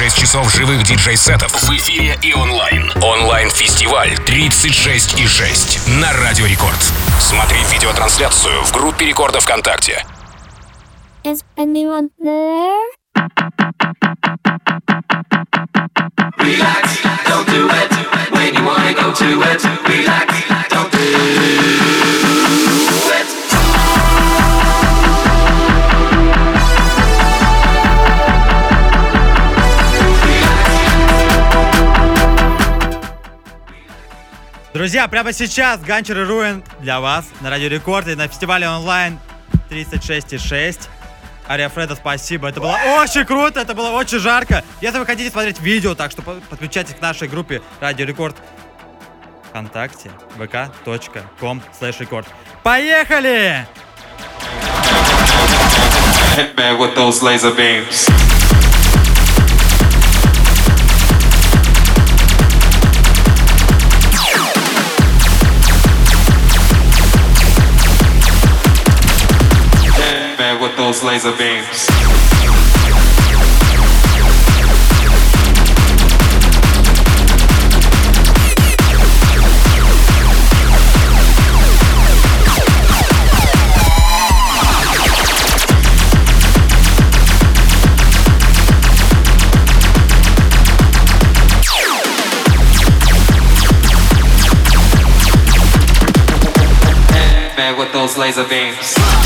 36 часов живых диджей-сетов в эфире и онлайн. Онлайн-фестиваль 36 и 6 на Радио Рекорд. Смотри видеотрансляцию в группе Рекорда ВКонтакте. Is anyone there? Relax, don't do it when you wanna go to it. Relax, don't do Друзья, прямо сейчас Ганчер и Руин для вас на Радио Рекорд и на фестивале онлайн 36,6. Ария Фреда, спасибо. Это было очень круто, это было очень жарко. Если вы хотите смотреть видео, так что по- подключайтесь к нашей группе Радио Рекорд ВКонтакте, vk.com slash record. Поехали! Hit me with those laser beams. Those laser beams. With those laser beams.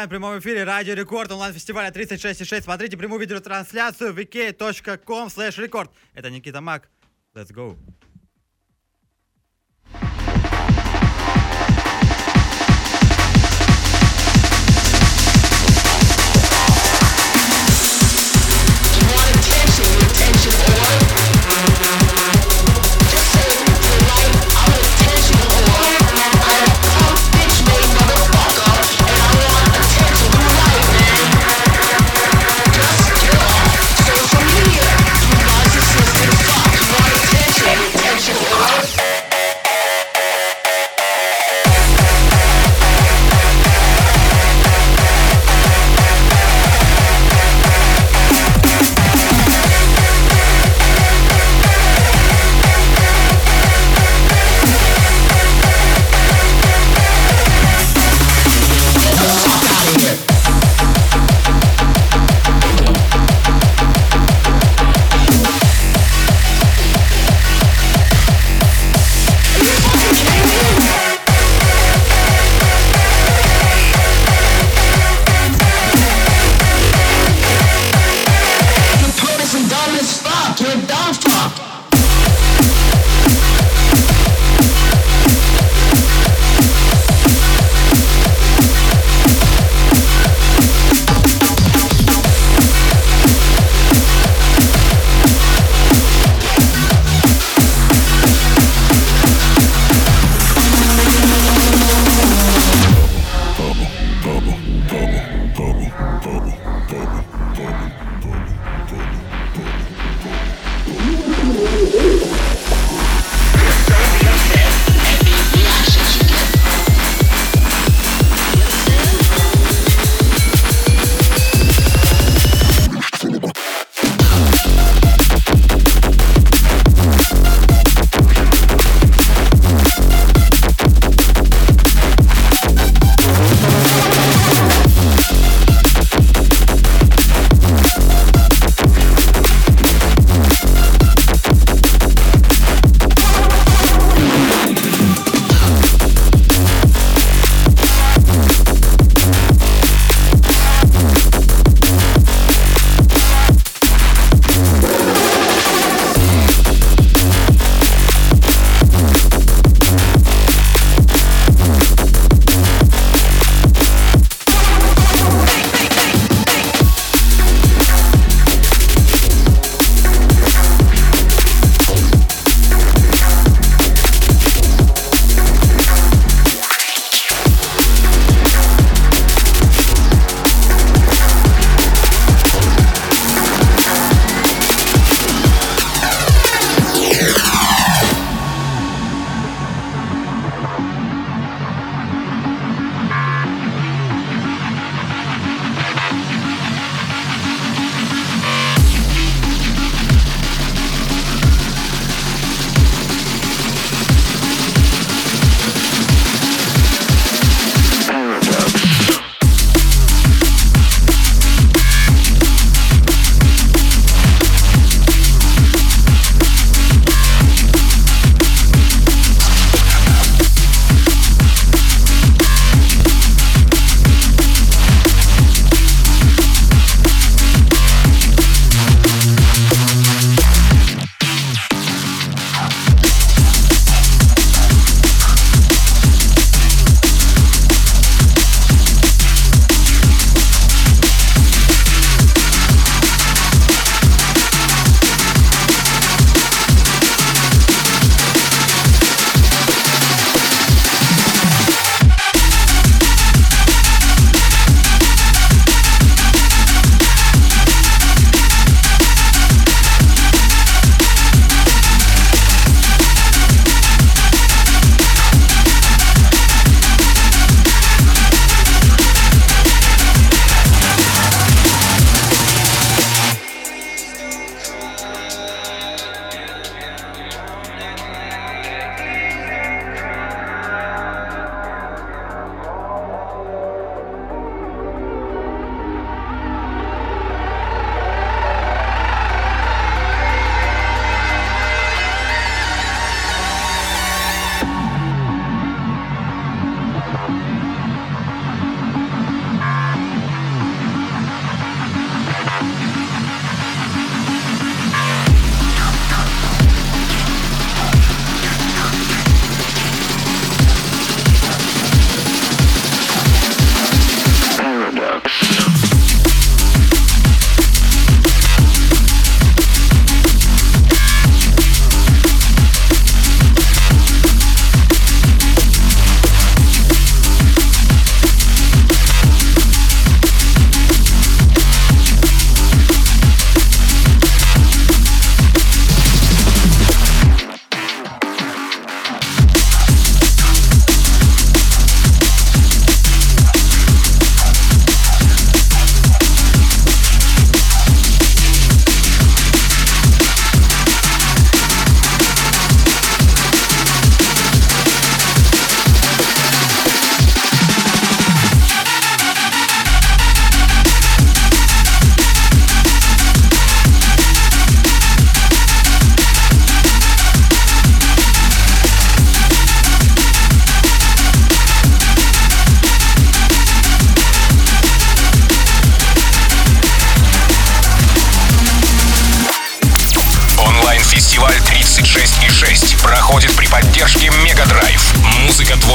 Продолжаем в прямом эфире Радио Рекорд онлайн-фестиваля 36.6. Смотрите прямую видеотрансляцию vk.com slash рекорд. Это Никита Мак. Let's go.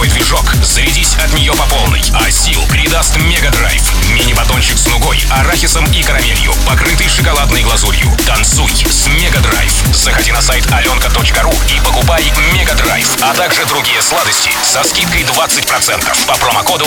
Твой движок. Зарядись от нее по полной. А сил придаст Мега Драйв. Мини-батончик с нугой, арахисом и карамелью, покрытый шоколадной глазурью. Танцуй с Мега Драйв. Заходи на сайт аленка.ру и покупай Мега Драйв, а также другие сладости со скидкой 20% по промокоду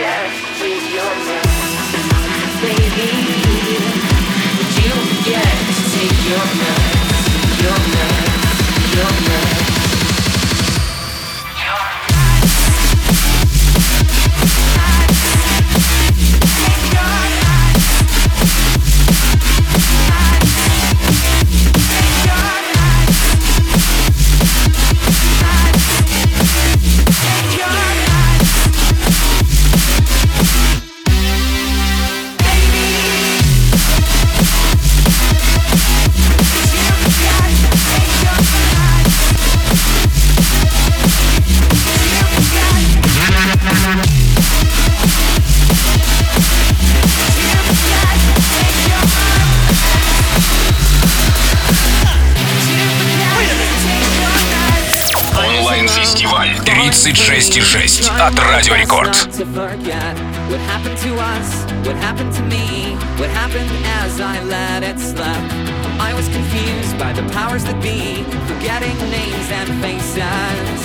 You're nuts, meds, your meds. от Радио Рекорд. to forget what happened to us, what happened to me, what happened as I let it slip. I was confused by the powers that be, forgetting names and faces.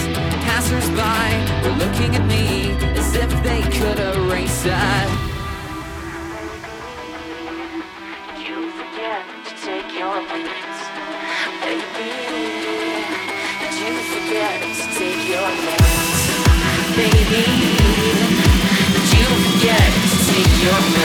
Passers-by were looking at me as if they could erase it. Baby, did you forget to take your meds,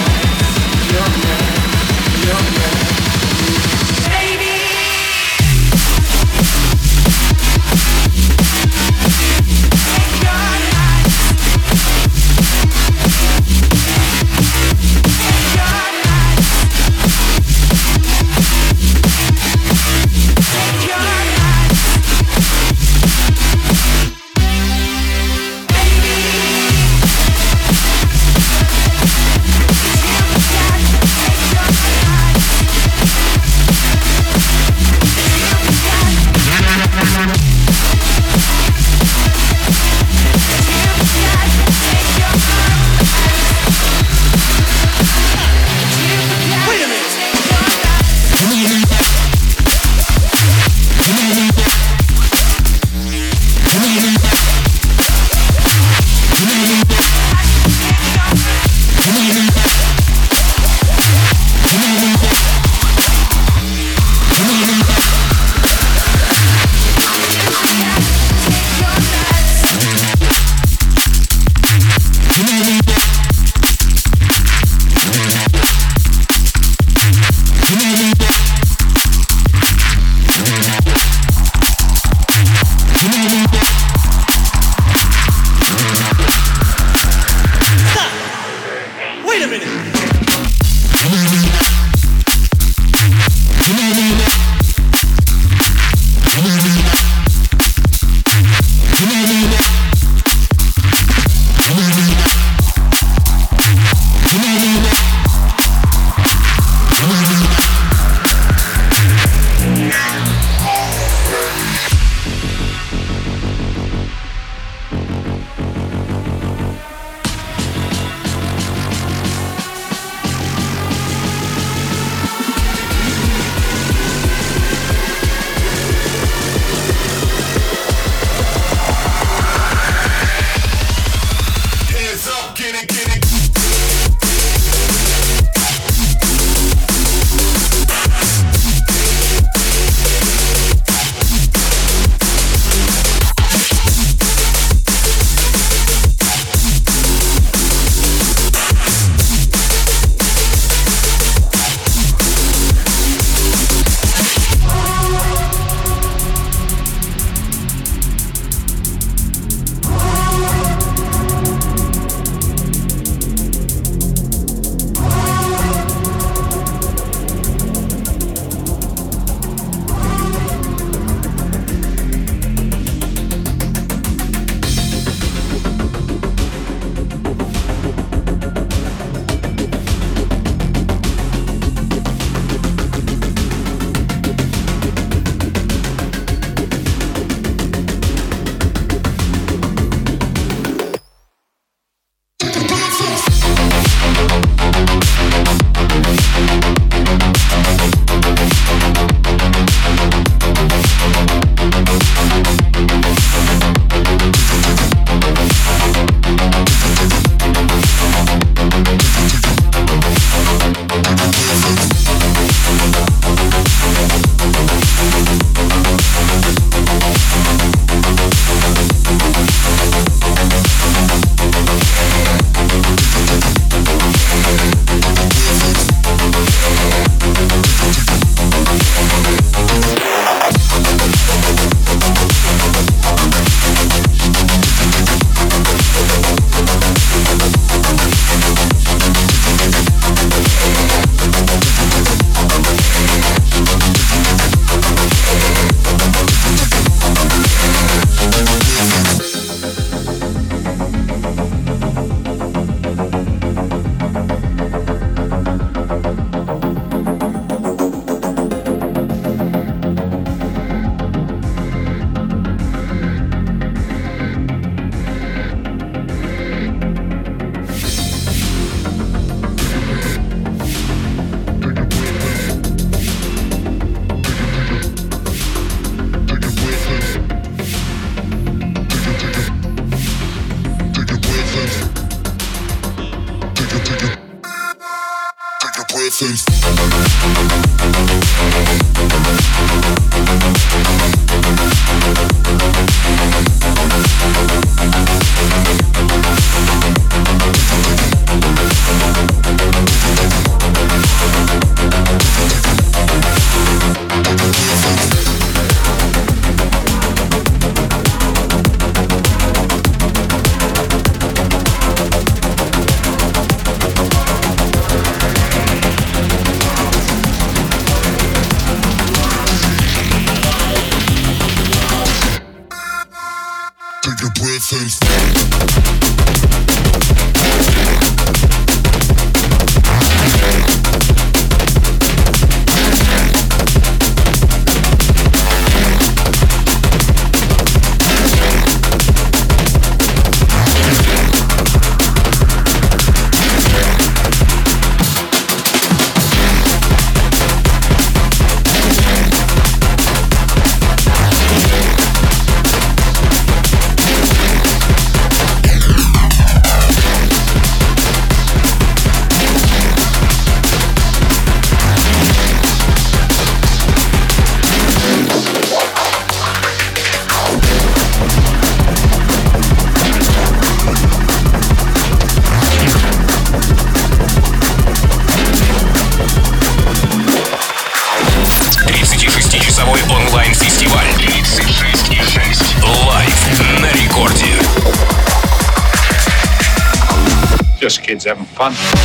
kids having fun.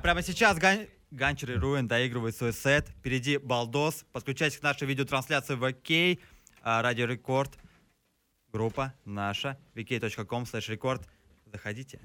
Прямо сейчас Ган... Ганчер и Руин доигрывают свой сет. Впереди Балдос. Подключайтесь к нашей видеотрансляции в ОК. а, Радио Рекорд. Группа наша. vk.com slash. Заходите.